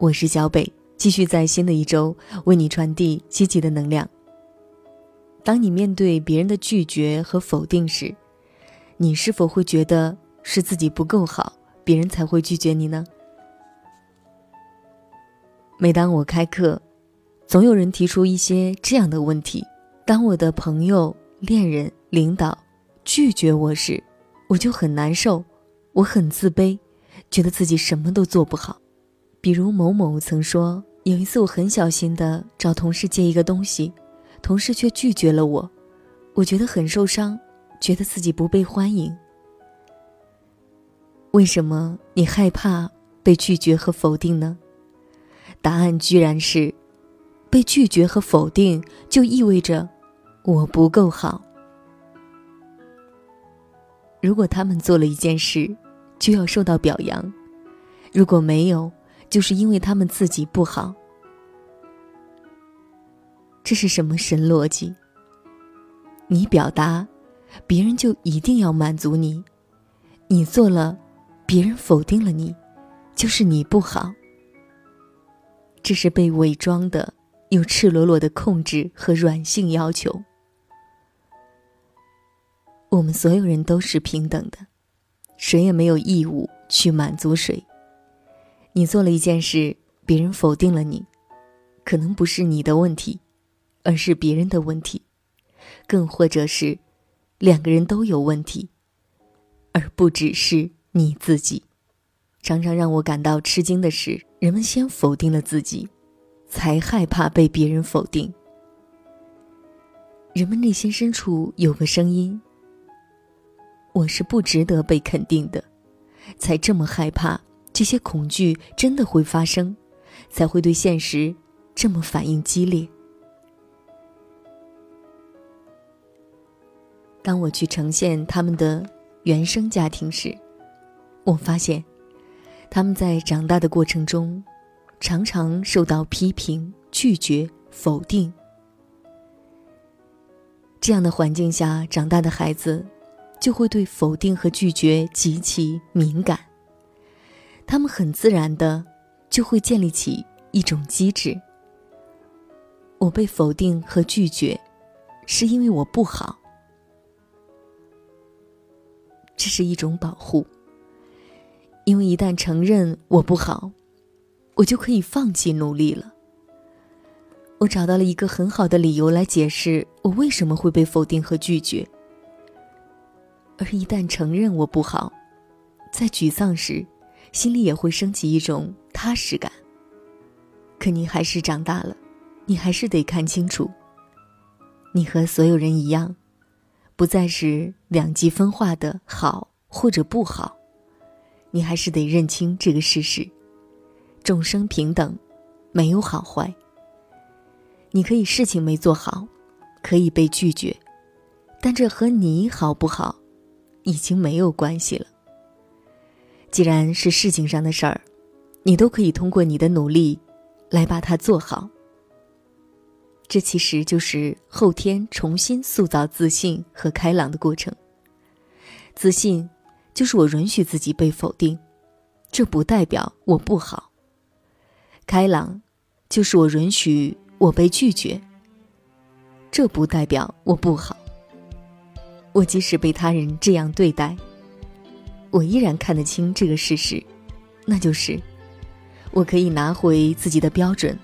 我是小北，继续在新的一周为你传递积极的能量。当你面对别人的拒绝和否定时，你是否会觉得是自己不够好，别人才会拒绝你呢？每当我开课，总有人提出一些这样的问题：当我的朋友、恋人、领导拒绝我时，我就很难受，我很自卑，觉得自己什么都做不好。比如某某曾说，有一次我很小心的找同事借一个东西，同事却拒绝了我，我觉得很受伤，觉得自己不被欢迎。为什么你害怕被拒绝和否定呢？答案居然是，被拒绝和否定就意味着我不够好。如果他们做了一件事，就要受到表扬；如果没有，就是因为他们自己不好，这是什么神逻辑？你表达，别人就一定要满足你；你做了，别人否定了你，就是你不好。这是被伪装的又赤裸裸的控制和软性要求。我们所有人都是平等的，谁也没有义务去满足谁。你做了一件事，别人否定了你，可能不是你的问题，而是别人的问题，更或者是两个人都有问题，而不只是你自己。常常让我感到吃惊的是，人们先否定了自己，才害怕被别人否定。人们内心深处有个声音：我是不值得被肯定的，才这么害怕。这些恐惧真的会发生，才会对现实这么反应激烈。当我去呈现他们的原生家庭时，我发现他们在长大的过程中，常常受到批评、拒绝、否定。这样的环境下长大的孩子，就会对否定和拒绝极其敏感。他们很自然的就会建立起一种机制。我被否定和拒绝，是因为我不好，这是一种保护。因为一旦承认我不好，我就可以放弃努力了。我找到了一个很好的理由来解释我为什么会被否定和拒绝。而一旦承认我不好，在沮丧时。心里也会升起一种踏实感。可你还是长大了，你还是得看清楚。你和所有人一样，不再是两极分化的好或者不好，你还是得认清这个事实：众生平等，没有好坏。你可以事情没做好，可以被拒绝，但这和你好不好，已经没有关系了。既然是事情上的事儿，你都可以通过你的努力，来把它做好。这其实就是后天重新塑造自信和开朗的过程。自信，就是我允许自己被否定，这不代表我不好。开朗，就是我允许我被拒绝，这不代表我不好。我即使被他人这样对待。我依然看得清这个事实，那就是，我可以拿回自己的标准，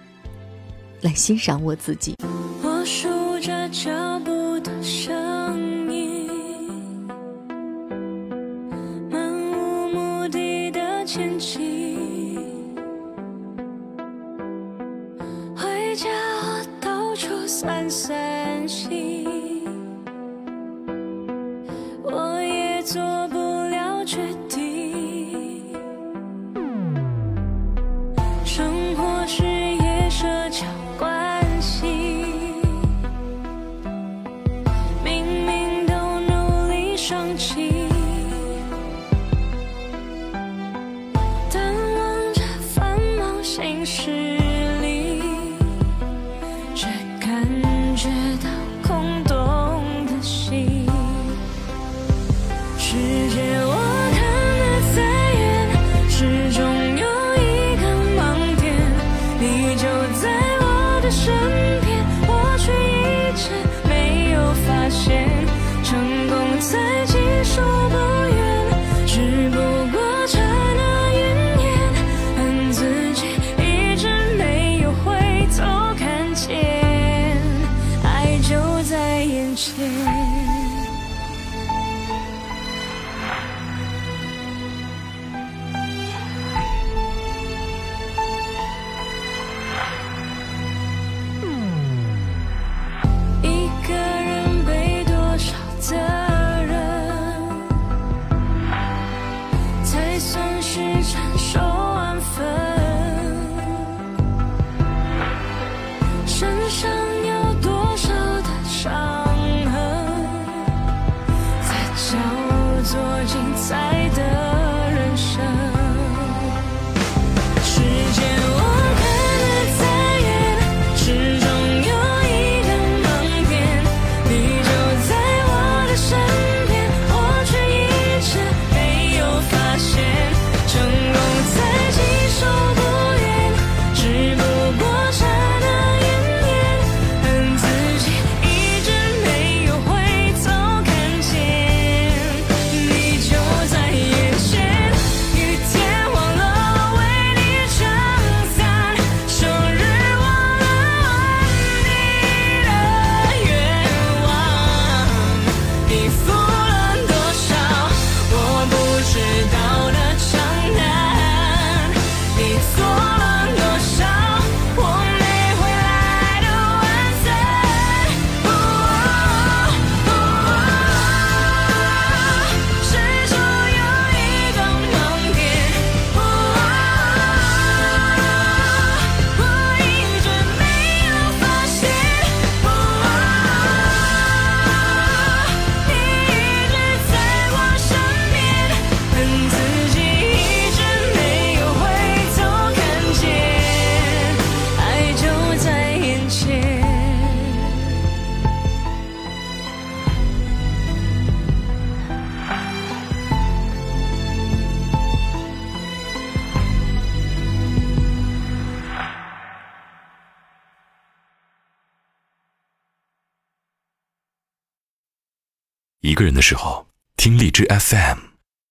来欣赏我自己。我数着脚步的声音，漫无目的的前进，回家后到处散散心，心一个人的时候，听荔枝 FM。